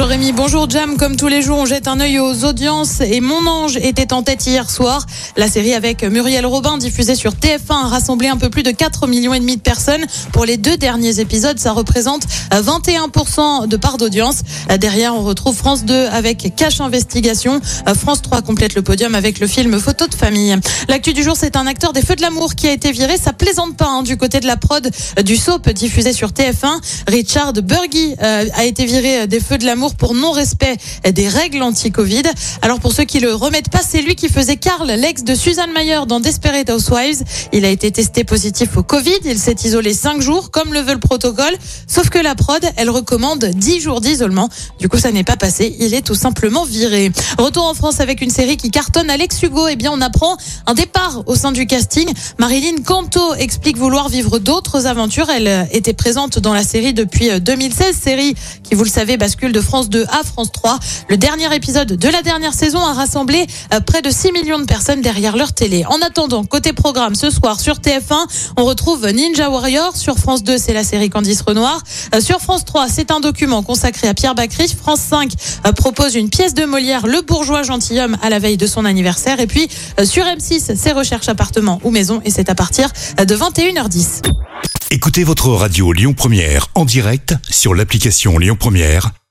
Rémi, bonjour Jam. Comme tous les jours, on jette un œil aux audiences et Mon Ange était en tête hier soir. La série avec Muriel Robin diffusée sur TF1 a rassemblé un peu plus de 4 millions et demi de personnes. Pour les deux derniers épisodes, ça représente 21% de part d'audience. Derrière, on retrouve France 2 avec Cache Investigation. France 3 complète le podium avec le film Photo de famille. L'actu du jour, c'est un acteur des Feux de l'amour qui a été viré. Ça plaisante pas hein, du côté de la prod du soap diffusé sur TF1. Richard Burgi euh, a été viré des Feux de l'amour pour non-respect des règles anti-Covid. Alors pour ceux qui le remettent pas, c'est lui qui faisait Karl, l'ex de Suzanne Mayer dans Desperate Housewives. Il a été testé positif au Covid. Il s'est isolé 5 jours, comme le veut le protocole. Sauf que la prod, elle recommande 10 jours d'isolement. Du coup, ça n'est pas passé. Il est tout simplement viré. Retour en France avec une série qui cartonne. Alex Hugo, eh bien, on apprend un départ au sein du casting. Marilyn Canto explique vouloir vivre d'autres aventures. Elle était présente dans la série depuis 2016, série qui, vous le savez, bascule de France 2 à France 3. Le dernier épisode de la dernière saison a rassemblé euh, près de 6 millions de personnes derrière leur télé. En attendant, côté programme, ce soir sur TF1, on retrouve Ninja Warrior. Sur France 2, c'est la série Candice Renoir. Euh, sur France 3, c'est un document consacré à Pierre Bacry. France 5 euh, propose une pièce de Molière, Le bourgeois gentilhomme, à la veille de son anniversaire. Et puis, sur M6, c'est Recherche appartement ou maison. Et c'est à partir de 21h10. Écoutez votre radio Lyon Première en direct sur l'application Lyon Première,